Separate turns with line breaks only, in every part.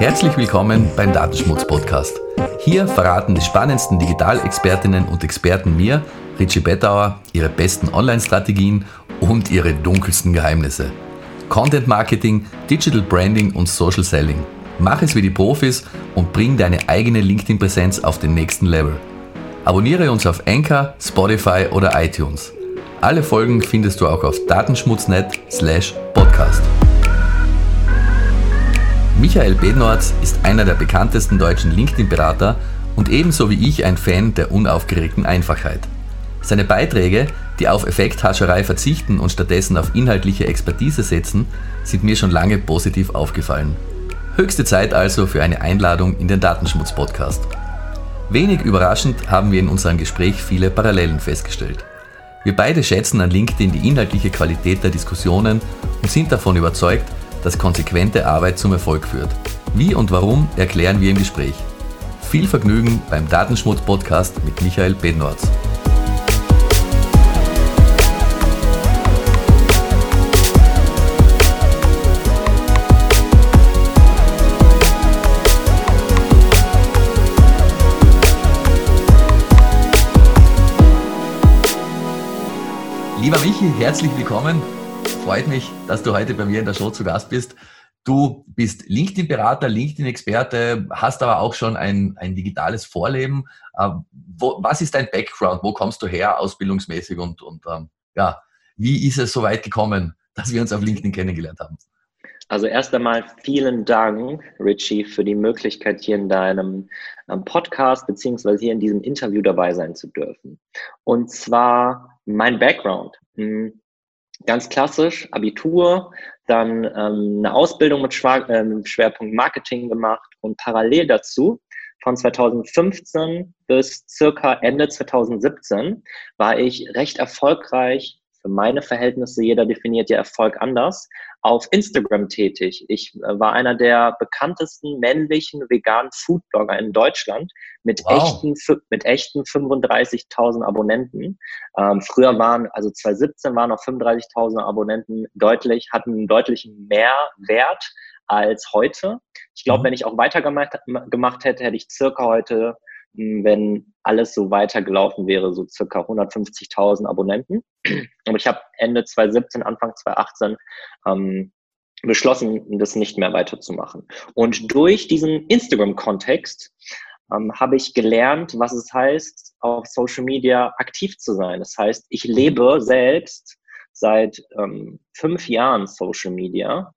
Herzlich willkommen beim Datenschmutz Podcast. Hier verraten die spannendsten Digitalexpertinnen und Experten mir, Richie Bettauer, ihre besten Online-Strategien und ihre dunkelsten Geheimnisse. Content Marketing, Digital Branding und Social Selling. Mach es wie die Profis und bring deine eigene LinkedIn-Präsenz auf den nächsten Level. Abonniere uns auf Anchor, Spotify oder iTunes. Alle Folgen findest du auch auf datenschmutz.net slash podcast. Michael Bednorz ist einer der bekanntesten deutschen LinkedIn-Berater und ebenso wie ich ein Fan der unaufgeregten Einfachheit. Seine Beiträge, die auf Effekthascherei verzichten und stattdessen auf inhaltliche Expertise setzen, sind mir schon lange positiv aufgefallen. Höchste Zeit also für eine Einladung in den Datenschmutz-Podcast. Wenig überraschend haben wir in unserem Gespräch viele Parallelen festgestellt. Wir beide schätzen an LinkedIn die inhaltliche Qualität der Diskussionen und sind davon überzeugt, dass konsequente Arbeit zum Erfolg führt. Wie und warum erklären wir im Gespräch. Viel Vergnügen beim Datenschmutz-Podcast mit Michael Bednorz. Lieber Michi, herzlich willkommen freut mich, dass du heute bei mir in der Show zu Gast bist. Du bist LinkedIn-Berater, LinkedIn-Experte, hast aber auch schon ein, ein digitales Vorleben. Äh, wo, was ist dein Background? Wo kommst du her ausbildungsmäßig und, und ähm, ja, wie ist es so weit gekommen, dass wir uns auf LinkedIn kennengelernt haben?
Also erst einmal vielen Dank, Richie, für die Möglichkeit, hier in deinem ähm, Podcast beziehungsweise hier in diesem Interview dabei sein zu dürfen. Und zwar mein Background. Ganz klassisch Abitur, dann ähm, eine Ausbildung mit Schwa ähm, Schwerpunkt Marketing gemacht und parallel dazu von 2015 bis circa Ende 2017 war ich recht erfolgreich. Für meine Verhältnisse, jeder definiert ja Erfolg anders, auf Instagram tätig. Ich äh, war einer der bekanntesten männlichen veganen Foodblogger in Deutschland mit wow. echten, mit echten 35.000 Abonnenten. Ähm, früher waren, also 2017 waren noch 35.000 Abonnenten deutlich, hatten einen deutlichen Mehrwert als heute. Ich glaube, mhm. wenn ich auch weitergemacht gemacht hätte, hätte ich circa heute wenn alles so weitergelaufen wäre, so circa 150.000 Abonnenten. Aber ich habe Ende 2017, Anfang 2018 ähm, beschlossen, das nicht mehr weiterzumachen. Und durch diesen Instagram-Kontext ähm, habe ich gelernt, was es heißt, auf Social Media aktiv zu sein. Das heißt, ich lebe selbst seit ähm, fünf Jahren Social Media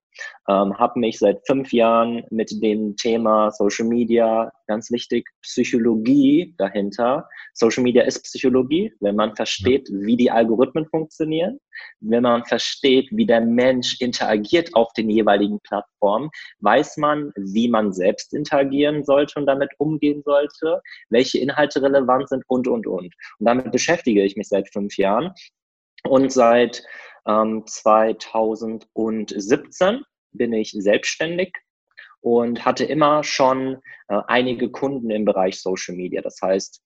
ähm, habe mich seit fünf Jahren mit dem Thema Social Media, ganz wichtig, Psychologie dahinter. Social Media ist Psychologie, wenn man versteht, wie die Algorithmen funktionieren, wenn man versteht, wie der Mensch interagiert auf den jeweiligen Plattformen, weiß man, wie man selbst interagieren sollte und damit umgehen sollte, welche Inhalte relevant sind und, und, und. Und damit beschäftige ich mich seit fünf Jahren. Und seit ähm, 2017 bin ich selbstständig und hatte immer schon äh, einige Kunden im Bereich Social Media. Das heißt,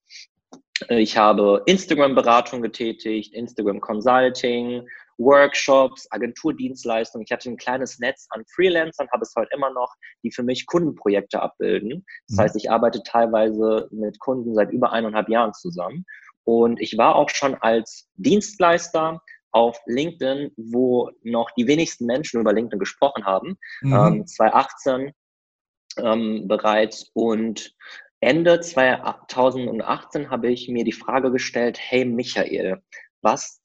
ich habe Instagram-Beratung getätigt, Instagram Consulting, Workshops, Agenturdienstleistungen. Ich hatte ein kleines Netz an Freelancern, habe es heute immer noch, die für mich Kundenprojekte abbilden. Das mhm. heißt, ich arbeite teilweise mit Kunden seit über eineinhalb Jahren zusammen. Und ich war auch schon als Dienstleister auf LinkedIn, wo noch die wenigsten Menschen über LinkedIn gesprochen haben, mhm. ähm, 2018 ähm, bereits. Und Ende 2018 habe ich mir die Frage gestellt, hey Michael, was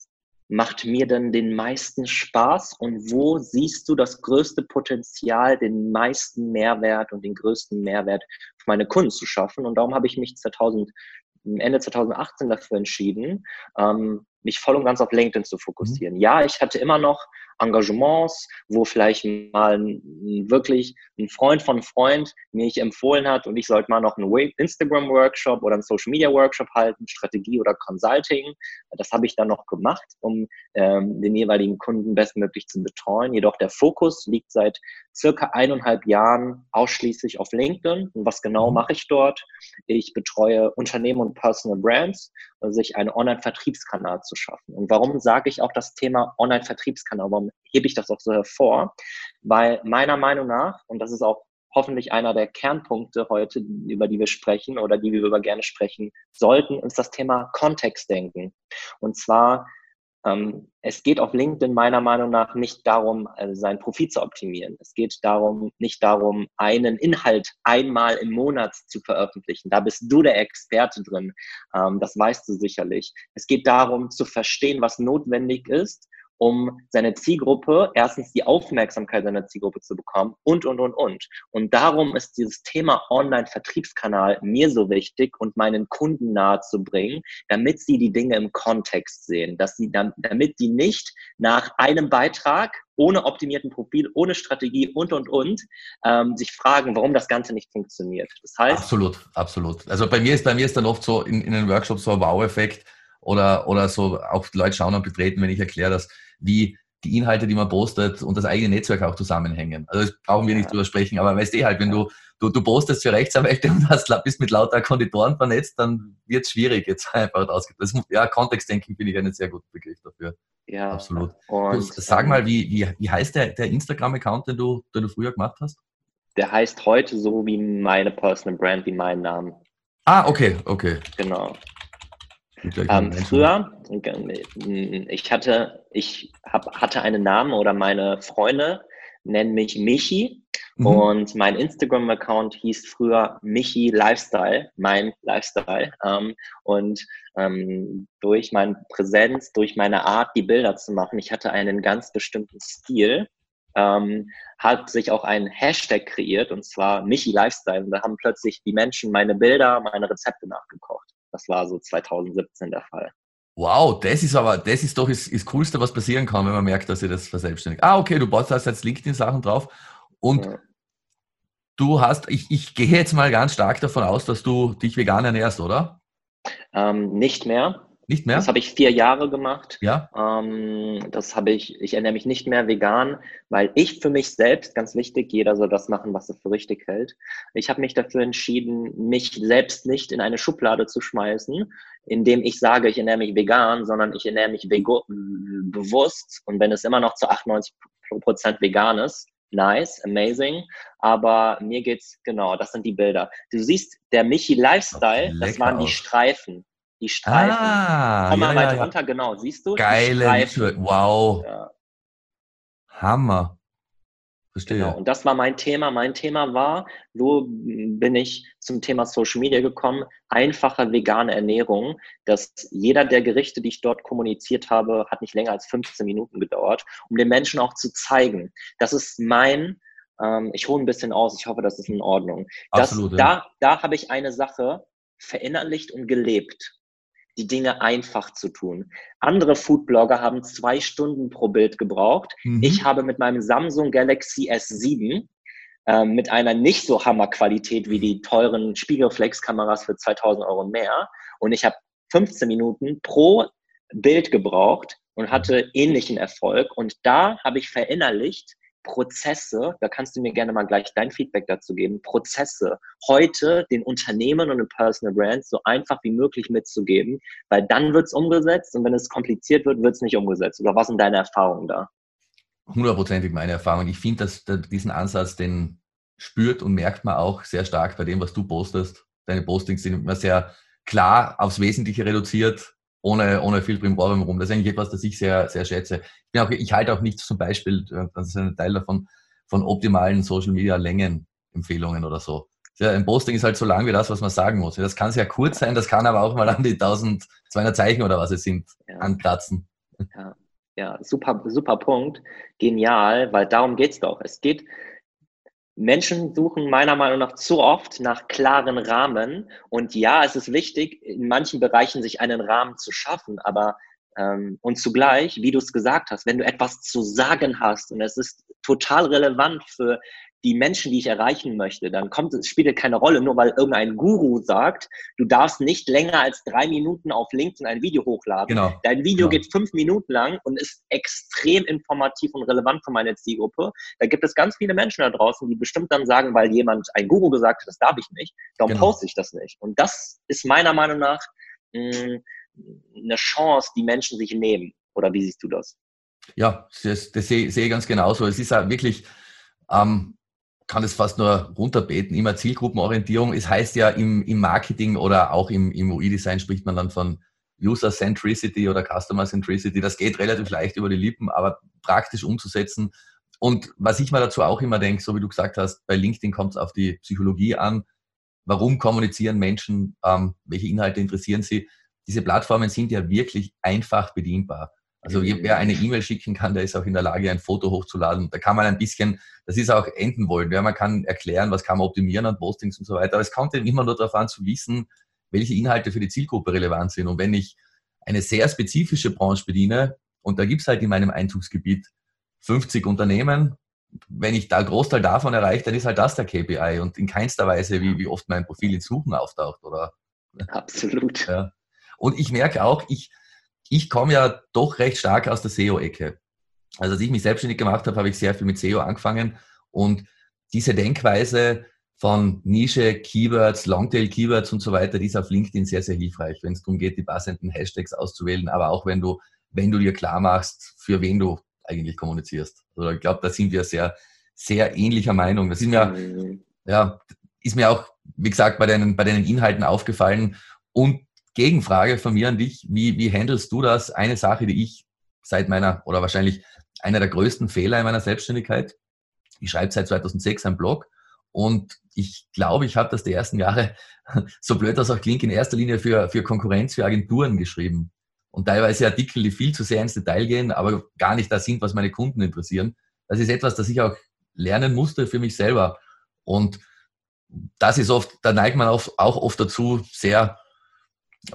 macht mir denn den meisten Spaß und wo siehst du das größte Potenzial, den meisten Mehrwert und den größten Mehrwert für meine Kunden zu schaffen? Und darum habe ich mich 2000, Ende 2018 dafür entschieden, ähm, mich voll und ganz auf LinkedIn zu fokussieren. Ja, ich hatte immer noch Engagements, wo vielleicht mal ein, wirklich ein Freund von Freund mir ich empfohlen hat und ich sollte mal noch einen Instagram-Workshop oder einen Social-Media-Workshop halten, Strategie oder Consulting. Das habe ich dann noch gemacht, um ähm, den jeweiligen Kunden bestmöglich zu betreuen. Jedoch der Fokus liegt seit circa eineinhalb Jahren ausschließlich auf LinkedIn. Und was genau mhm. mache ich dort? Ich betreue Unternehmen und Personal Brands, sich einen Online-Vertriebskanal zu schaffen. Und warum sage ich auch das Thema Online-Vertriebskanal? Warum hebe ich das auch so hervor? Weil meiner Meinung nach, und das ist auch hoffentlich einer der Kernpunkte heute, über die wir sprechen oder die wir über gerne sprechen sollten, ist das Thema Kontextdenken. Und zwar es geht auf LinkedIn meiner Meinung nach nicht darum, äh, sein Profit zu optimieren. Es geht darum, nicht darum, einen Inhalt einmal im Monat zu veröffentlichen. Da bist du der Experte drin. Ähm, das weißt du sicherlich. Es geht darum, zu verstehen, was notwendig ist um seine Zielgruppe, erstens die Aufmerksamkeit seiner Zielgruppe zu bekommen und, und, und, und. Und darum ist dieses Thema Online-Vertriebskanal mir so wichtig und meinen Kunden nahe zu bringen, damit sie die Dinge im Kontext sehen, dass sie, damit die nicht nach einem Beitrag ohne optimierten Profil, ohne Strategie und, und, und, ähm, sich fragen, warum das Ganze nicht funktioniert.
Das heißt. Absolut, absolut. Also bei mir ist, bei mir ist dann oft so in, in den Workshops so ein Wow-Effekt oder, oder so, auch Leute schauen und betreten, wenn ich erkläre, dass wie die Inhalte, die man postet und das eigene Netzwerk auch zusammenhängen. Also das brauchen wir nicht drüber sprechen, aber weißt du eh halt, wenn du, du, du postest für Rechtsanwälte und hast, bist mit lauter Konditoren vernetzt, dann wird es schwierig jetzt einfach ausgedrückt. Ja, Kontextdenken finde ich einen sehr guten Begriff dafür. Ja. Absolut. Und, du, sag mal, wie, wie, wie heißt der, der Instagram-Account, den du, den du früher gemacht hast?
Der heißt heute so wie meine Personal Brand, wie mein Name.
Ah, okay, okay.
Genau. Ähm, früher, ich hatte, ich hab, hatte einen Namen oder meine Freunde nennen mich Michi mhm. und mein Instagram-Account hieß früher Michi Lifestyle, mein Lifestyle. Ähm, und ähm, durch meine Präsenz, durch meine Art, die Bilder zu machen, ich hatte einen ganz bestimmten Stil, ähm, hat sich auch ein Hashtag kreiert und zwar Michi Lifestyle. Und da haben plötzlich die Menschen meine Bilder, meine Rezepte nachgekocht. Das war so 2017 der Fall.
Wow, das ist aber, das ist doch das, das Coolste, was passieren kann, wenn man merkt, dass ihr das verselbstständigt. Ah, okay, du baust da jetzt LinkedIn-Sachen drauf und ja. du hast, ich, ich gehe jetzt mal ganz stark davon aus, dass du dich vegan ernährst, oder?
Ähm, nicht mehr.
Nicht mehr?
Das habe ich vier Jahre gemacht.
Ja.
Ähm, das habe ich, ich ernähre mich nicht mehr vegan, weil ich für mich selbst, ganz wichtig, jeder soll das machen, was er für richtig hält. Ich habe mich dafür entschieden, mich selbst nicht in eine Schublade zu schmeißen, indem ich sage, ich ernähre mich vegan, sondern ich ernähre mich bewusst. Und wenn es immer noch zu 98 Prozent vegan ist, nice, amazing. Aber mir geht's, genau, das sind die Bilder. Du siehst, der Michi Lifestyle, das waren die Streifen. Die Streifen. Ah, Komm mal ja, weiter ja. runter, genau. Siehst du?
Geile Wow. Ja. Hammer.
Verstehe. Genau. Und das war mein Thema. Mein Thema war, so bin ich zum Thema Social Media gekommen, einfache vegane Ernährung. Dass jeder der Gerichte, die ich dort kommuniziert habe, hat nicht länger als 15 Minuten gedauert, um den Menschen auch zu zeigen, das ist mein, ähm, ich hole ein bisschen aus, ich hoffe, das ist in Ordnung. Das, Absolut, ja. Da, da habe ich eine Sache verinnerlicht und gelebt die Dinge einfach zu tun. Andere Foodblogger haben zwei Stunden pro Bild gebraucht. Mhm. Ich habe mit meinem Samsung Galaxy S7 äh, mit einer nicht so Hammerqualität wie die teuren Spiegelreflexkameras für 2000 Euro mehr und ich habe 15 Minuten pro Bild gebraucht und hatte ähnlichen Erfolg und da habe ich verinnerlicht, Prozesse, da kannst du mir gerne mal gleich dein Feedback dazu geben, Prozesse heute den Unternehmen und den Personal Brands so einfach wie möglich mitzugeben, weil dann wird es umgesetzt und wenn es kompliziert wird, wird es nicht umgesetzt. Oder was sind deine Erfahrungen da?
Hundertprozentig meine Erfahrung. Ich finde, dass diesen Ansatz, den spürt und merkt man auch sehr stark bei dem, was du postest. Deine Postings sind immer sehr klar aufs Wesentliche reduziert, ohne, ohne viel Brimborium rum. Das ist eigentlich etwas, das ich sehr, sehr schätze. Ich, bin auch, ich halte auch nicht zum Beispiel, äh, das ist ein Teil davon, von optimalen Social Media Längenempfehlungen oder so. Ja, ein Posting ist halt so lang wie das, was man sagen muss. Das kann sehr kurz sein, das kann aber auch mal an die 1200 Zeichen oder was es sind, ja. ankratzen.
Ja, ja super, super Punkt. Genial, weil darum geht's doch. Es geht, Menschen suchen meiner Meinung nach zu oft nach klaren Rahmen. Und ja, es ist wichtig, in manchen Bereichen sich einen Rahmen zu schaffen, aber ähm, und zugleich, wie du es gesagt hast, wenn du etwas zu sagen hast und es ist total relevant für die Menschen, die ich erreichen möchte, dann kommt es, spielt es keine Rolle, nur weil irgendein Guru sagt, du darfst nicht länger als drei Minuten auf LinkedIn ein Video hochladen. Genau. Dein Video genau. geht fünf Minuten lang und ist extrem informativ und relevant für meine Zielgruppe. Da gibt es ganz viele Menschen da draußen, die bestimmt dann sagen, weil jemand ein Guru gesagt hat, das darf ich nicht, darum genau. poste ich das nicht. Und das ist meiner Meinung nach mh, mm, eine Chance, die Menschen sich nehmen. Oder wie siehst du das?
Ja, das, das sehe, sehe ich ganz genauso. Es ist ja wirklich, ähm, kann es fast nur runterbeten, immer Zielgruppenorientierung. Es heißt ja im, im Marketing oder auch im, im UI-Design spricht man dann von User Centricity oder Customer Centricity. Das geht relativ leicht über die Lippen, aber praktisch umzusetzen. Und was ich mir dazu auch immer denke, so wie du gesagt hast, bei LinkedIn kommt es auf die Psychologie an. Warum kommunizieren Menschen? Ähm, welche Inhalte interessieren sie? Diese Plattformen sind ja wirklich einfach bedienbar. Also wer eine E-Mail schicken kann, der ist auch in der Lage, ein Foto hochzuladen. Da kann man ein bisschen, das ist auch enden wollen. Ja, man kann erklären, was kann man optimieren an Postings und so weiter. Aber es kommt eben immer nur darauf an zu wissen, welche Inhalte für die Zielgruppe relevant sind. Und wenn ich eine sehr spezifische Branche bediene, und da gibt es halt in meinem Einzugsgebiet 50 Unternehmen, wenn ich da einen Großteil davon erreiche, dann ist halt das der KPI und in keinster Weise, wie, wie oft mein Profil in Suchen auftaucht, oder?
Absolut.
Ja. Und ich merke auch, ich, ich komme ja doch recht stark aus der SEO-Ecke. Also als ich mich selbstständig gemacht habe, habe ich sehr viel mit SEO angefangen und diese Denkweise von Nische, Keywords, Longtail-Keywords und so weiter, die ist auf LinkedIn sehr, sehr hilfreich, wenn es darum geht, die passenden Hashtags auszuwählen, aber auch wenn du, wenn du dir klar machst, für wen du eigentlich kommunizierst. Also ich glaube, da sind wir sehr, sehr ähnlicher Meinung. Das ist mir, mhm. ja, ist mir auch, wie gesagt, bei deinen, bei deinen Inhalten aufgefallen. Und Gegenfrage von mir an dich, wie, wie handelst du das? Eine Sache, die ich seit meiner, oder wahrscheinlich einer der größten Fehler in meiner Selbstständigkeit, ich schreibe seit 2006 einen Blog und ich glaube, ich habe das die ersten Jahre, so blöd das auch klingt, in erster Linie für, für Konkurrenz, für Agenturen geschrieben. Und teilweise Artikel, die viel zu sehr ins Detail gehen, aber gar nicht das sind, was meine Kunden interessieren. Das ist etwas, das ich auch lernen musste für mich selber. Und das ist oft, da neigt man auch, auch oft dazu, sehr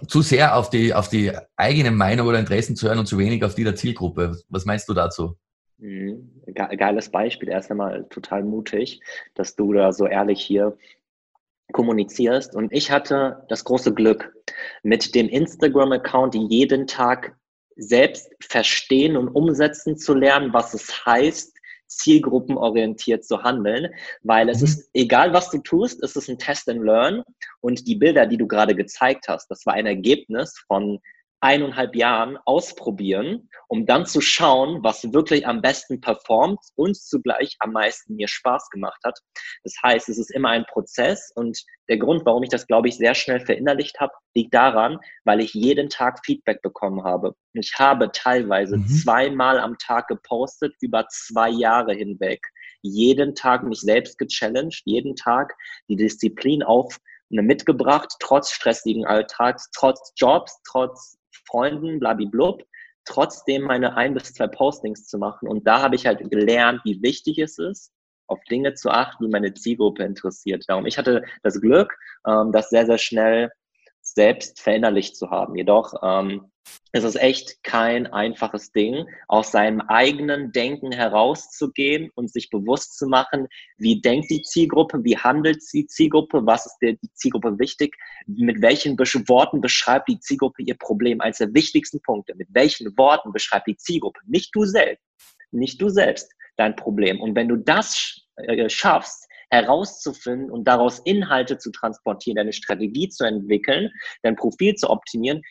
zu sehr auf die, auf die eigene Meinung oder Interessen zu hören und zu wenig auf die der Zielgruppe. Was meinst du dazu?
Mhm. Geiles Beispiel. Erst einmal total mutig, dass du da so ehrlich hier kommunizierst. Und ich hatte das große Glück, mit dem Instagram-Account jeden Tag selbst verstehen und umsetzen zu lernen, was es heißt, zielgruppenorientiert zu handeln, weil es mhm. ist egal, was du tust, es ist ein Test and Learn und die Bilder, die du gerade gezeigt hast, das war ein Ergebnis von eineinhalb Jahren ausprobieren, um dann zu schauen, was wirklich am besten performt und zugleich am meisten mir Spaß gemacht hat. Das heißt, es ist immer ein Prozess und der Grund, warum ich das, glaube ich, sehr schnell verinnerlicht habe, liegt daran, weil ich jeden Tag Feedback bekommen habe. Ich habe teilweise mhm. zweimal am Tag gepostet, über zwei Jahre hinweg. Jeden Tag mich selbst gechallenged, jeden Tag die Disziplin auf mitgebracht, trotz stressigen Alltags, trotz Jobs, trotz Freunden, blablablub, trotzdem meine ein bis zwei Postings zu machen. Und da habe ich halt gelernt, wie wichtig es ist, auf Dinge zu achten, die meine Zielgruppe interessiert. Darum, ich hatte das Glück, ähm, das sehr, sehr schnell selbst verinnerlicht zu haben. Jedoch ähm, es ist echt kein einfaches Ding, aus seinem eigenen Denken herauszugehen und sich bewusst zu machen, wie denkt die Zielgruppe, wie handelt die Zielgruppe, was ist der die Zielgruppe wichtig, mit welchen Worten beschreibt die Zielgruppe ihr Problem, eines der wichtigsten Punkte, mit welchen Worten beschreibt die Zielgruppe, nicht du selbst, nicht du selbst dein Problem. Und wenn du das äh, schaffst, herauszufinden und daraus Inhalte zu transportieren, deine Strategie zu entwickeln, dein Profil zu optimieren,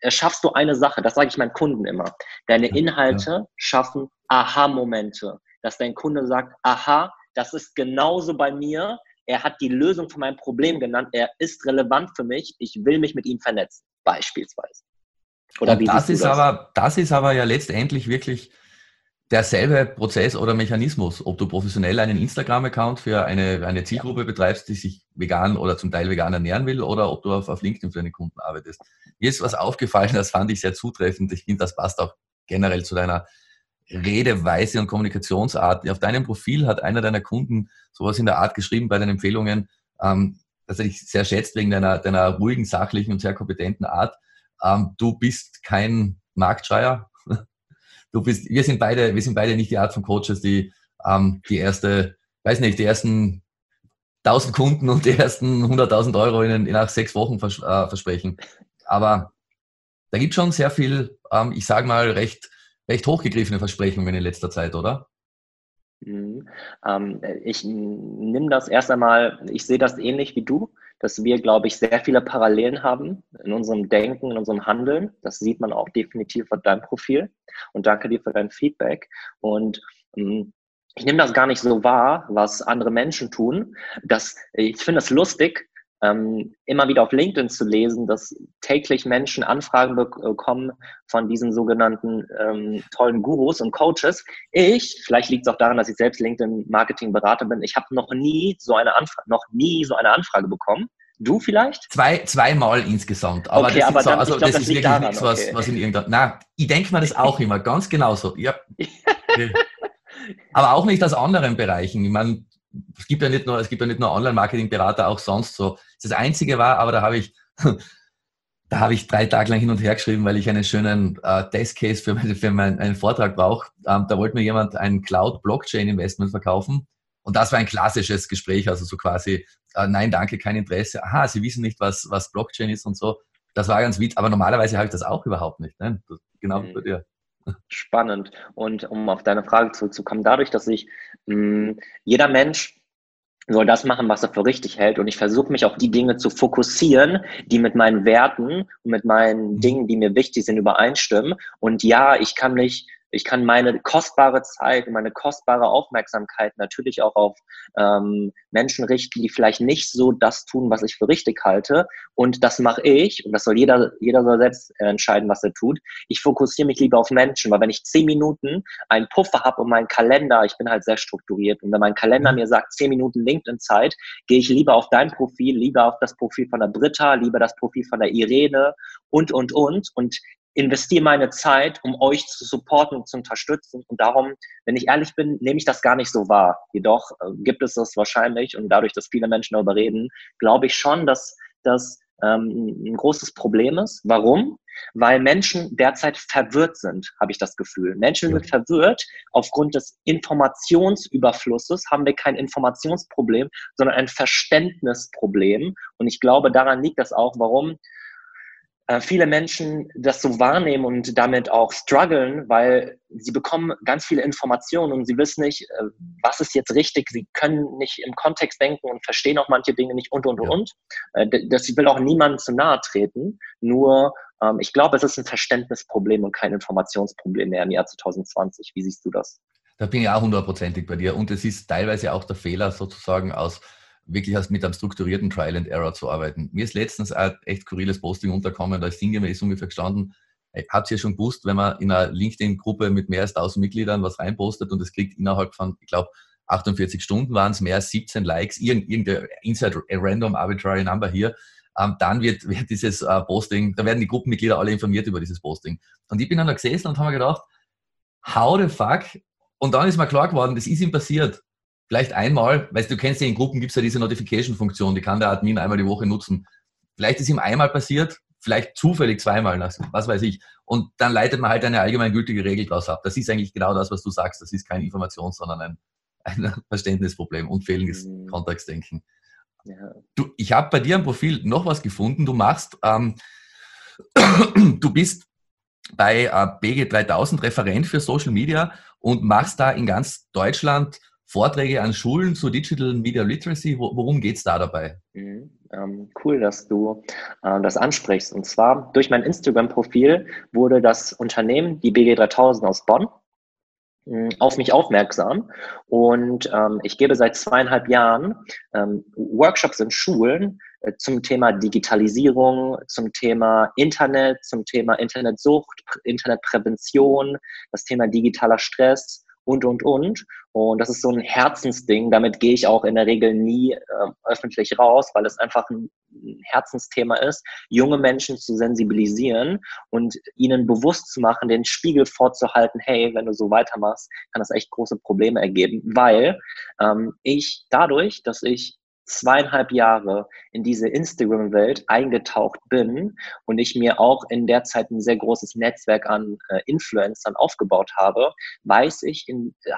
erschaffst du eine Sache, das sage ich meinen Kunden immer. Deine Inhalte ja. schaffen Aha-Momente, dass dein Kunde sagt, aha, das ist genauso bei mir. Er hat die Lösung von meinem Problem genannt. Er ist relevant für mich. Ich will mich mit ihm vernetzen, beispielsweise.
Oder wie das ist das? aber, das ist aber ja letztendlich wirklich derselbe Prozess oder Mechanismus, ob du professionell einen Instagram-Account für eine, eine Zielgruppe betreibst, die sich vegan oder zum Teil vegan ernähren will, oder ob du auf, auf LinkedIn für deine Kunden arbeitest. Mir ist was aufgefallen, das fand ich sehr zutreffend. Ich finde, das passt auch generell zu deiner Redeweise und Kommunikationsart. Auf deinem Profil hat einer deiner Kunden sowas in der Art geschrieben bei deinen Empfehlungen, ähm, dass er dich sehr schätzt wegen deiner, deiner ruhigen, sachlichen und sehr kompetenten Art. Ähm, du bist kein Marktschreier, du bist, wir sind beide, wir sind beide nicht die Art von Coaches, die ähm, die erste, weiß nicht, die ersten 1000 Kunden und die ersten 100.000 Euro in, nach sechs Wochen vers äh, versprechen. Aber da gibt schon sehr viel, ähm, ich sage mal, recht, recht hochgegriffene Versprechungen in letzter Zeit, oder?
Mhm. Ähm, ich nehme das erst einmal, ich sehe das ähnlich wie du dass wir, glaube ich, sehr viele Parallelen haben in unserem Denken, in unserem Handeln. Das sieht man auch definitiv auf deinem Profil. Und danke dir für dein Feedback. Und ähm, ich nehme das gar nicht so wahr, was andere Menschen tun. Das, ich finde es lustig, ähm, immer wieder auf LinkedIn zu lesen, dass täglich Menschen Anfragen bekommen von diesen sogenannten ähm, tollen Gurus und Coaches. Ich, vielleicht liegt es auch daran, dass ich selbst LinkedIn-Marketing-Berater bin, ich habe noch nie so eine Anfrage, noch nie so eine Anfrage bekommen. Du vielleicht?
Zwei, zweimal insgesamt. Aber
okay,
das,
aber
so,
dann,
also
glaub,
das, das ist wirklich daran, nichts, was, okay. was in irgendeiner. Na, ich denke mir das auch immer, ganz genauso. Ja. aber auch nicht aus anderen Bereichen. Ich meine, es gibt ja nicht nur, es gibt ja nicht nur Online-Marketing-Berater, auch sonst so. Das einzige war, aber da habe ich, da habe ich drei Tage lang hin und her geschrieben, weil ich einen schönen äh, Testcase für, für meinen einen Vortrag brauche. Ähm, da wollte mir jemand ein Cloud-Blockchain-Investment verkaufen. Und das war ein klassisches Gespräch, also so quasi, äh, nein, danke, kein Interesse. Aha, Sie wissen nicht, was, was Blockchain ist und so. Das war ganz witzig, aber normalerweise habe ich das auch überhaupt nicht. Ne? Genau wie bei dir.
Spannend. Und um auf deine Frage zurückzukommen, dadurch, dass ich mh, jeder Mensch soll das machen, was er für richtig hält. Und ich versuche mich auf die Dinge zu fokussieren, die mit meinen Werten und mit meinen mhm. Dingen, die mir wichtig sind, übereinstimmen. Und ja, ich kann mich ich kann meine kostbare Zeit und meine kostbare Aufmerksamkeit natürlich auch auf ähm, Menschen richten, die vielleicht nicht so das tun, was ich für richtig halte. Und das mache ich. Und das soll jeder, jeder soll selbst entscheiden, was er tut. Ich fokussiere mich lieber auf Menschen, weil wenn ich zehn Minuten einen Puffer habe und meinen Kalender, ich bin halt sehr strukturiert. Und wenn mein Kalender mhm. mir sagt, zehn Minuten LinkedIn-Zeit, gehe ich lieber auf dein Profil, lieber auf das Profil von der Britta, lieber das Profil von der Irene und, und, und. Und investiere meine Zeit, um euch zu supporten und zu unterstützen. Und darum, wenn ich ehrlich bin, nehme ich das gar nicht so wahr. Jedoch äh, gibt es das wahrscheinlich und dadurch, dass viele Menschen darüber reden, glaube ich schon, dass das ähm, ein großes Problem ist. Warum? Weil Menschen derzeit verwirrt sind, habe ich das Gefühl. Menschen sind verwirrt. Aufgrund des Informationsüberflusses haben wir kein Informationsproblem, sondern ein Verständnisproblem. Und ich glaube, daran liegt das auch, warum äh, viele Menschen das so wahrnehmen und damit auch strugglen, weil sie bekommen ganz viele Informationen und sie wissen nicht, äh, was ist jetzt richtig. Sie können nicht im Kontext denken und verstehen auch manche Dinge nicht und, und, ja. und. Äh, das will auch niemandem zu nahe treten. Nur, ähm, ich glaube, es ist ein Verständnisproblem und kein Informationsproblem mehr im Jahr 2020. Wie siehst du das?
Da bin ich auch hundertprozentig bei dir. Und es ist teilweise auch der Fehler sozusagen aus wirklich als mit einem strukturierten Trial and Error zu arbeiten. Mir ist letztens ein echt skurriles Posting unterkommen, da ist sinngemäß ungefähr gestanden, habt ihr schon gewusst, wenn man in einer LinkedIn-Gruppe mit mehr als 1000 Mitgliedern was reinpostet und es kriegt innerhalb von, ich glaube, 48 Stunden waren es mehr als 17 Likes, irgendein Inside Random Arbitrary Number hier, ähm, dann wird, wird dieses äh, Posting, da werden die Gruppenmitglieder alle informiert über dieses Posting. Und ich bin dann da gesessen und habe mir gedacht, how the fuck? Und dann ist mir klar geworden, das ist ihm passiert vielleicht einmal, weißt du, du kennst ja in Gruppen, gibt es ja diese Notification-Funktion, die kann der Admin einmal die Woche nutzen. Vielleicht ist ihm einmal passiert, vielleicht zufällig zweimal, was weiß ich. Und dann leitet man halt eine allgemeingültige Regel daraus ab. Das ist eigentlich genau das, was du sagst. Das ist kein Informations-, sondern ein, ein Verständnisproblem und fehlendes mhm. Kontextdenken. Ja. Du, ich habe bei dir am Profil noch was gefunden. Du machst, ähm, du bist bei äh, BG 3000 Referent für Social Media und machst da in ganz Deutschland Vorträge an Schulen zu Digital Media Literacy. Worum geht es da dabei?
Mhm, ähm, cool, dass du äh, das ansprichst. Und zwar durch mein Instagram-Profil wurde das Unternehmen, die BG 3000 aus Bonn, hm, auf mich aufmerksam und ähm, ich gebe seit zweieinhalb Jahren ähm, Workshops in Schulen äh, zum Thema Digitalisierung, zum Thema Internet, zum Thema Internetsucht, Internetprävention, das Thema digitaler Stress und, und, und. Und das ist so ein Herzensding. Damit gehe ich auch in der Regel nie äh, öffentlich raus, weil es einfach ein, Herzensthema ist, junge Menschen zu sensibilisieren und ihnen bewusst zu machen, den Spiegel vorzuhalten, hey, wenn du so weitermachst, kann das echt große Probleme ergeben, weil ähm, ich dadurch, dass ich zweieinhalb Jahre in diese Instagram-Welt eingetaucht bin und ich mir auch in der Zeit ein sehr großes Netzwerk an äh, Influencern aufgebaut habe, weiß ich,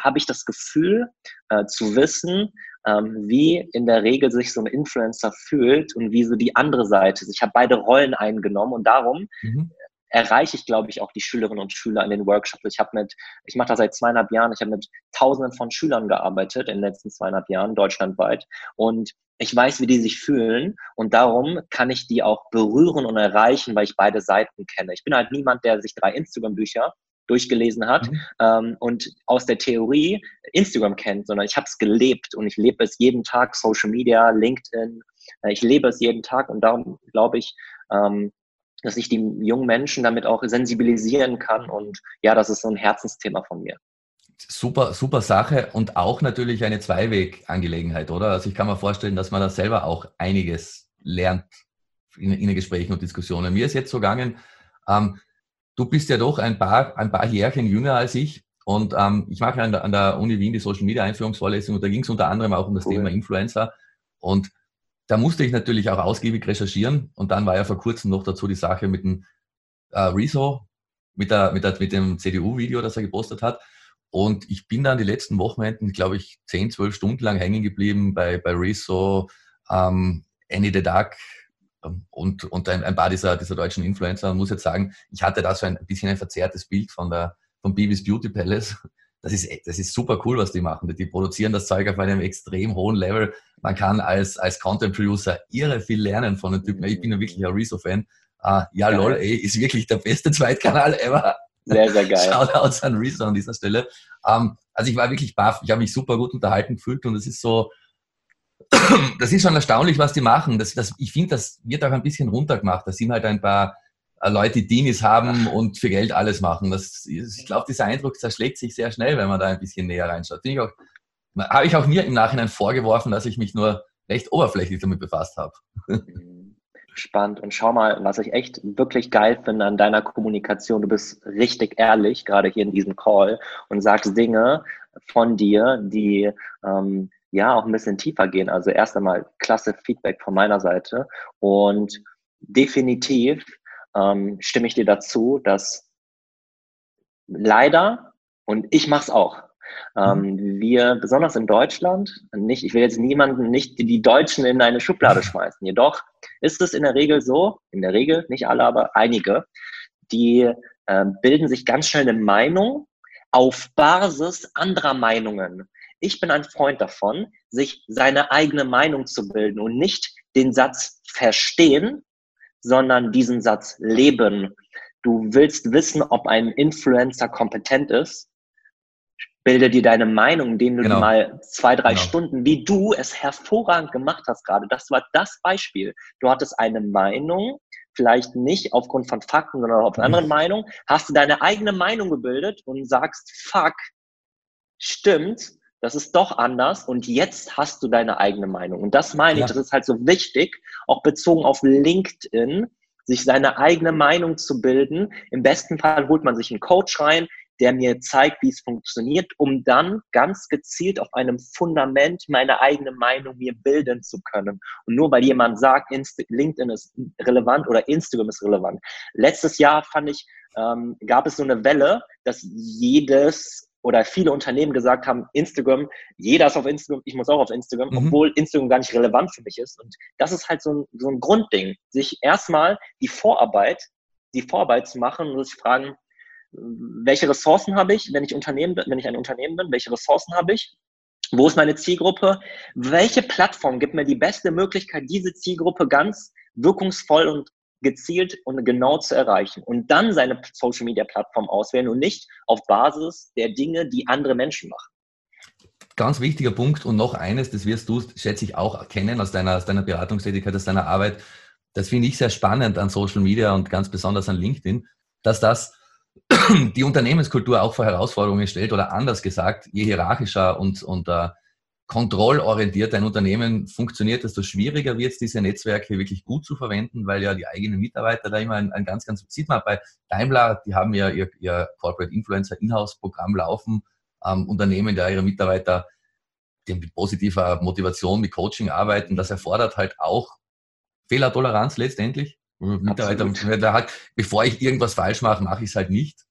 habe ich das Gefühl äh, zu wissen, ähm, wie in der Regel sich so ein Influencer fühlt und wie so die andere Seite ist. Ich habe beide Rollen eingenommen und darum mhm erreiche ich, glaube ich, auch die Schülerinnen und Schüler in den Workshops. Ich habe mit, ich mache das seit zweieinhalb Jahren, ich habe mit Tausenden von Schülern gearbeitet in den letzten zweieinhalb Jahren, deutschlandweit. Und ich weiß, wie die sich fühlen und darum kann ich die auch berühren und erreichen, weil ich beide Seiten kenne. Ich bin halt niemand, der sich drei Instagram-Bücher durchgelesen hat mhm. ähm, und aus der Theorie Instagram kennt, sondern ich habe es gelebt und ich lebe es jeden Tag, Social Media, LinkedIn, äh, ich lebe es jeden Tag und darum glaube ich, ähm, dass ich die jungen Menschen damit auch sensibilisieren kann und ja, das ist so ein Herzensthema von mir.
Super, super Sache und auch natürlich eine Zweiweg-Angelegenheit, oder? Also ich kann mir vorstellen, dass man da selber auch einiges lernt in, in den Gesprächen und Diskussionen. Mir ist jetzt so gegangen, ähm, du bist ja doch ein paar, ein paar Jährchen jünger als ich und ähm, ich mache an der, an der Uni Wien die Social Media Einführungsvorlesung und da ging es unter anderem auch um das cool. Thema Influencer und da musste ich natürlich auch ausgiebig recherchieren und dann war ja vor kurzem noch dazu die Sache mit dem äh, Rezo, mit, der, mit, der, mit dem CDU-Video, das er gepostet hat. Und ich bin dann die letzten Wochenenden, glaube ich, 10, 12 Stunden lang hängen geblieben bei, bei Rezo, ähm, Annie the Duck ähm, und, und ein, ein paar dieser, dieser deutschen Influencer. Und muss jetzt sagen, ich hatte da so ein bisschen ein verzerrtes Bild von der, von Bibis Beauty Palace. Das ist, das ist super cool, was die machen. Die produzieren das Zeug auf einem extrem hohen Level. Man kann als, als Content Producer irre viel lernen von den Typen. Ich bin ja wirklich ein Rezo-Fan. Uh, ja, lol, ey, ist wirklich der beste Zweitkanal ever.
Sehr, sehr geil.
Shoutouts an Rezo an dieser Stelle. Um, also ich war wirklich baff. Ich habe mich super gut unterhalten gefühlt und es ist so, das ist schon erstaunlich, was die machen. Das, das, ich finde, das wird auch ein bisschen runtergemacht. Da sind halt ein paar äh, Leute, die Dinis haben und für Geld alles machen. Das, ich glaube, dieser Eindruck zerschlägt sich sehr schnell, wenn man da ein bisschen näher reinschaut. ich auch, habe ich auch mir im Nachhinein vorgeworfen, dass ich mich nur recht oberflächlich damit befasst habe.
Spannend. Und schau mal, was ich echt wirklich geil finde an deiner Kommunikation. Du bist richtig ehrlich, gerade hier in diesem Call, und sagst Dinge von dir, die ähm, ja auch ein bisschen tiefer gehen. Also erst einmal klasse Feedback von meiner Seite. Und definitiv ähm, stimme ich dir dazu, dass leider, und ich mache es auch, ähm, mhm. wir, besonders in Deutschland, nicht, ich will jetzt niemanden, nicht die Deutschen in eine Schublade schmeißen. Jedoch ist es in der Regel so, in der Regel, nicht alle, aber einige, die äh, bilden sich ganz schnell eine Meinung auf Basis anderer Meinungen. Ich bin ein Freund davon, sich seine eigene Meinung zu bilden und nicht den Satz verstehen, sondern diesen Satz leben. Du willst wissen, ob ein Influencer kompetent ist. Bilde dir deine Meinung, indem du genau. mal zwei, drei genau. Stunden, wie du es hervorragend gemacht hast gerade. Das war das Beispiel. Du hattest eine Meinung, vielleicht nicht aufgrund von Fakten, sondern auf eine mhm. andere Meinung, hast du deine eigene Meinung gebildet und sagst, fuck, stimmt, das ist doch anders und jetzt hast du deine eigene Meinung. Und das meine ja. ich, das ist halt so wichtig, auch bezogen auf LinkedIn, sich seine eigene Meinung zu bilden. Im besten Fall holt man sich einen Coach rein, der mir zeigt, wie es funktioniert, um dann ganz gezielt auf einem Fundament meine eigene Meinung mir bilden zu können. Und nur weil jemand sagt, LinkedIn ist relevant oder Instagram ist relevant. Letztes Jahr fand ich, ähm, gab es so eine Welle, dass jedes oder viele Unternehmen gesagt haben, Instagram, jeder ist auf Instagram, ich muss auch auf Instagram, mhm. obwohl Instagram gar nicht relevant für mich ist. Und das ist halt so ein, so ein Grundding, sich erstmal die Vorarbeit, die Vorarbeit zu machen und sich fragen, welche Ressourcen habe ich, wenn ich Unternehmen wenn ich ein Unternehmen bin, welche Ressourcen habe ich? Wo ist meine Zielgruppe? Welche Plattform gibt mir die beste Möglichkeit, diese Zielgruppe ganz wirkungsvoll und gezielt und genau zu erreichen und dann seine Social Media Plattform auswählen und nicht auf Basis der Dinge, die andere Menschen machen.
Ganz wichtiger Punkt und noch eines, das wirst du, schätze ich, auch kennen aus deiner, aus deiner Beratungstätigkeit, aus deiner Arbeit. Das finde ich sehr spannend an Social Media und ganz besonders an LinkedIn, dass das die Unternehmenskultur auch vor Herausforderungen stellt oder anders gesagt, je hierarchischer und, und uh, kontrollorientiert ein Unternehmen funktioniert, desto schwieriger wird es, diese Netzwerke wirklich gut zu verwenden, weil ja die eigenen Mitarbeiter da immer ein, ein ganz, ganz, sieht man bei Daimler, die haben ja ihr, ihr Corporate Influencer Inhouse-Programm laufen, ähm, Unternehmen, der ihre Mitarbeiter mit positiver Motivation, mit Coaching arbeiten, das erfordert halt auch Fehlertoleranz letztendlich. Mitarbeiter, der hat, bevor ich irgendwas falsch mache, mache ich es halt nicht.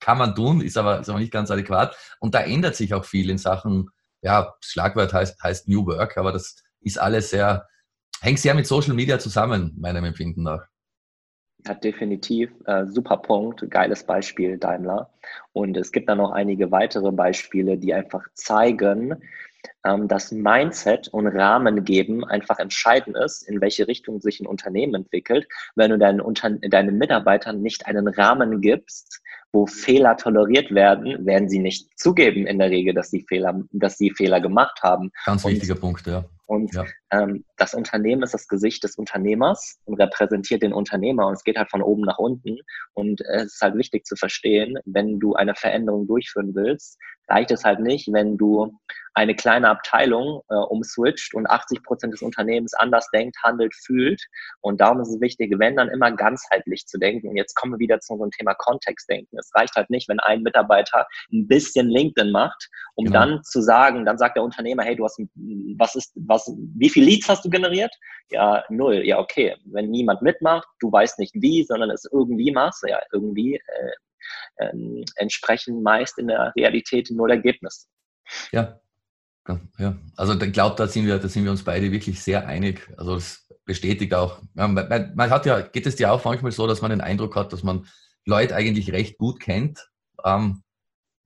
Kann man tun, ist aber, ist aber nicht ganz adäquat. Und da ändert sich auch viel in Sachen ja, Schlagwort heißt, heißt New Work, aber das ist alles sehr, hängt sehr mit Social Media zusammen, meinem Empfinden nach.
Ja, definitiv. Äh, super Punkt. Geiles Beispiel, Daimler. Und es gibt dann noch einige weitere Beispiele, die einfach zeigen, ähm, dass Mindset und Rahmen geben einfach entscheidend ist, in welche Richtung sich ein Unternehmen entwickelt. Wenn du deinen, Unter deinen Mitarbeitern nicht einen Rahmen gibst, wo Fehler toleriert werden, werden sie nicht zugeben in der Regel, dass sie Fehler, dass sie Fehler gemacht haben.
Ganz und, wichtiger Punkt, ja.
Und ja. Ähm, das Unternehmen ist das Gesicht des Unternehmers und repräsentiert den Unternehmer und es geht halt von oben nach unten. Und es ist halt wichtig zu verstehen, wenn du eine Veränderung durchführen willst, reicht es halt nicht, wenn du eine kleine Abteilung äh, umswitcht und 80 Prozent des Unternehmens anders denkt, handelt, fühlt. Und darum ist es wichtig, wenn dann immer ganzheitlich zu denken. Und jetzt kommen wir wieder zu unserem Thema Kontextdenken. Es reicht halt nicht, wenn ein Mitarbeiter ein bisschen LinkedIn macht, um genau. dann zu sagen, dann sagt der Unternehmer, hey, du hast, was ist, was, wie viel Leads hast du generiert? Ja, null. Ja, okay. Wenn niemand mitmacht, du weißt nicht wie, sondern es irgendwie machst, ja, irgendwie, äh, ähm, entsprechen meist in der Realität null Ergebnisse.
Ja, ja, also ich glaube, da sind wir, da sind wir uns beide wirklich sehr einig. Also es bestätigt auch. Man, man, hat ja, geht es ja auch manchmal so, dass man den Eindruck hat, dass man Leute eigentlich recht gut kennt, ähm,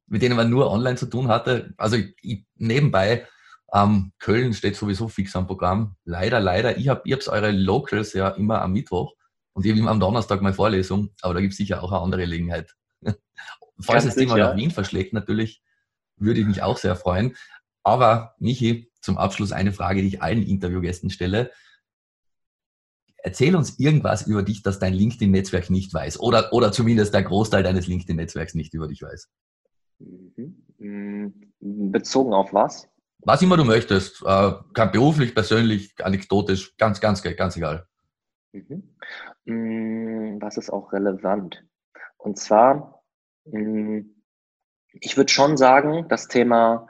mit denen man nur online zu tun hatte. Also ich, ich, nebenbei, ähm, Köln steht sowieso fix am Programm. Leider, leider. Ich habe ich eure Locals ja immer am Mittwoch und ich habe immer am Donnerstag meine Vorlesung, aber da gibt es sicher auch eine andere Gelegenheit. Falls es Thema nach Wien verschlägt, natürlich, würde ich mich auch sehr freuen. Aber Michi, zum Abschluss eine Frage, die ich allen Interviewgästen stelle. Erzähl uns irgendwas über dich, das dein LinkedIn-Netzwerk nicht weiß. Oder, oder zumindest der Großteil deines LinkedIn-Netzwerks nicht über dich weiß.
Mhm. Bezogen auf was?
Was immer du möchtest. Äh, kann beruflich, persönlich, anekdotisch, ganz, ganz, ganz egal.
Mhm. Mm, was ist auch relevant? Und zwar, mm, ich würde schon sagen, das Thema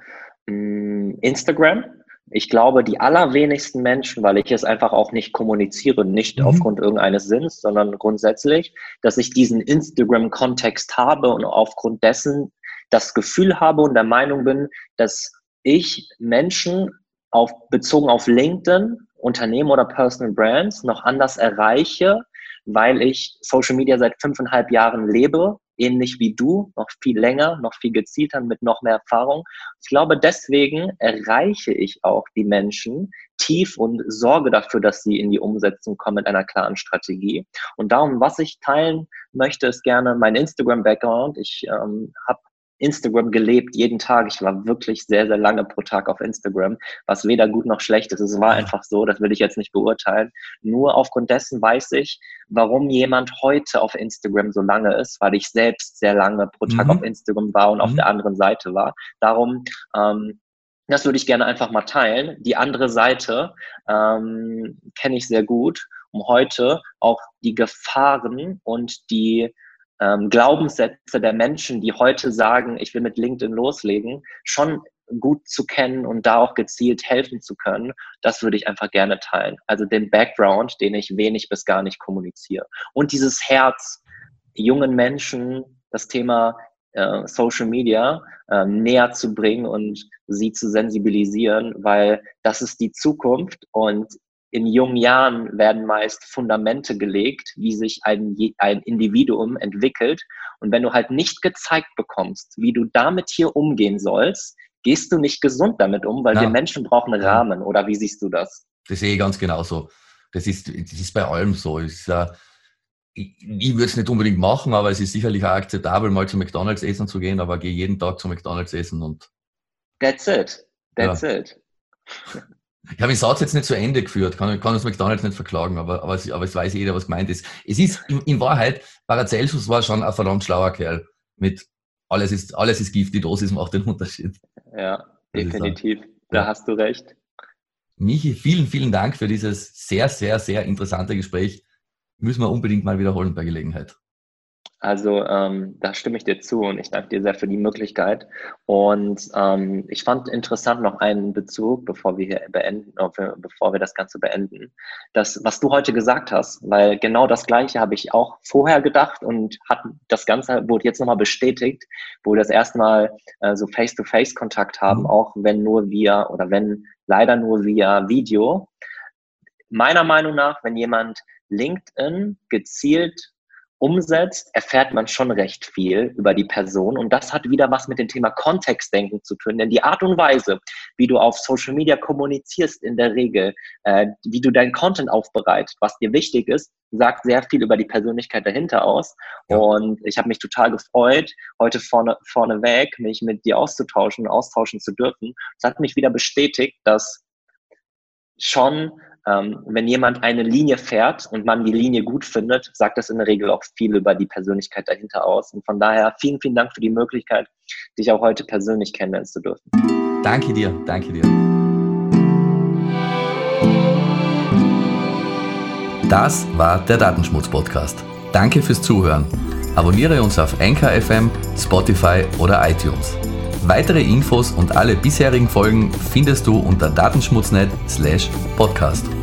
Mm, Instagram. Ich glaube, die allerwenigsten Menschen, weil ich es einfach auch nicht kommuniziere, nicht mhm. aufgrund irgendeines Sinns, sondern grundsätzlich, dass ich diesen Instagram-Kontext habe und aufgrund dessen das Gefühl habe und der Meinung bin, dass ich Menschen auf, bezogen auf LinkedIn, Unternehmen oder Personal Brands noch anders erreiche, weil ich Social Media seit fünfeinhalb Jahren lebe, ähnlich wie du, noch viel länger, noch viel gezielter, mit noch mehr Erfahrung. Ich glaube, deswegen erreiche ich auch die Menschen tief und sorge dafür, dass sie in die Umsetzung kommen mit einer klaren Strategie. Und darum, was ich teilen möchte, ist gerne mein Instagram-Background. Ich ähm, habe Instagram gelebt, jeden Tag. Ich war wirklich sehr, sehr lange pro Tag auf Instagram, was weder gut noch schlecht ist. Es war einfach so, das will ich jetzt nicht beurteilen. Nur aufgrund dessen weiß ich, warum jemand heute auf Instagram so lange ist, weil ich selbst sehr lange pro Tag mhm. auf Instagram war und mhm. auf der anderen Seite war. Darum, ähm, das würde ich gerne einfach mal teilen. Die andere Seite ähm, kenne ich sehr gut, um heute auch die Gefahren und die ähm, Glaubenssätze der Menschen, die heute sagen, ich will mit LinkedIn loslegen, schon gut zu kennen und da auch gezielt helfen zu können, das würde ich einfach gerne teilen. Also den Background, den ich wenig bis gar nicht kommuniziere. Und dieses Herz, jungen Menschen das Thema äh, Social Media äh, näher zu bringen und sie zu sensibilisieren, weil das ist die Zukunft und in jungen Jahren werden meist Fundamente gelegt, wie sich ein, ein Individuum entwickelt. Und wenn du halt nicht gezeigt bekommst, wie du damit hier umgehen sollst, gehst du nicht gesund damit um, weil ja. wir Menschen brauchen Rahmen. Oder wie siehst du das?
Das sehe ich ganz genauso. Das ist, das ist bei allem so. Ist, äh, ich, ich würde es nicht unbedingt machen, aber es ist sicherlich auch akzeptabel, mal zu McDonalds essen zu gehen, aber gehe jeden Tag zu McDonalds essen und.
That's it. That's ja. it.
Ich habe den Satz jetzt nicht zu Ende geführt, kann, kann das McDonalds nicht verklagen, aber, aber, es, aber es weiß jeder, was gemeint ist. Es ist in, in Wahrheit, Paracelsus war schon ein verdammt schlauer Kerl mit alles ist, alles ist Gift, die Dosis macht den Unterschied.
Ja, definitiv. Da ja. hast du recht.
Michi, vielen, vielen Dank für dieses sehr, sehr, sehr interessante Gespräch. Müssen wir unbedingt mal wiederholen bei Gelegenheit.
Also ähm, da stimme ich dir zu und ich danke dir sehr für die Möglichkeit. Und ähm, ich fand interessant noch einen Bezug, bevor wir hier beenden, bevor wir das Ganze beenden, das, was du heute gesagt hast, weil genau das Gleiche habe ich auch vorher gedacht und hat das Ganze wurde jetzt nochmal bestätigt, wo wir das erstmal äh, so Face-to-Face-Kontakt haben, mhm. auch wenn nur via oder wenn leider nur via Video. Meiner Meinung nach, wenn jemand LinkedIn gezielt umsetzt, erfährt man schon recht viel über die Person. Und das hat wieder was mit dem Thema Kontextdenken zu tun. Denn die Art und Weise, wie du auf Social Media kommunizierst in der Regel, äh, wie du deinen Content aufbereitest, was dir wichtig ist, sagt sehr viel über die Persönlichkeit dahinter aus. Ja. Und ich habe mich total gefreut, heute vorne, vorneweg mich mit dir auszutauschen, austauschen zu dürfen. Es hat mich wieder bestätigt, dass schon ähm, wenn jemand eine Linie fährt und man die Linie gut findet, sagt das in der Regel auch viel über die Persönlichkeit dahinter aus. Und von daher vielen, vielen Dank für die Möglichkeit, dich auch heute persönlich kennenlernen zu dürfen.
Danke dir, danke dir. Das war der Datenschmutz-Podcast. Danke fürs Zuhören. Abonniere uns auf Anchor FM, Spotify oder iTunes. Weitere Infos und alle bisherigen Folgen findest du unter datenschmutznet/podcast.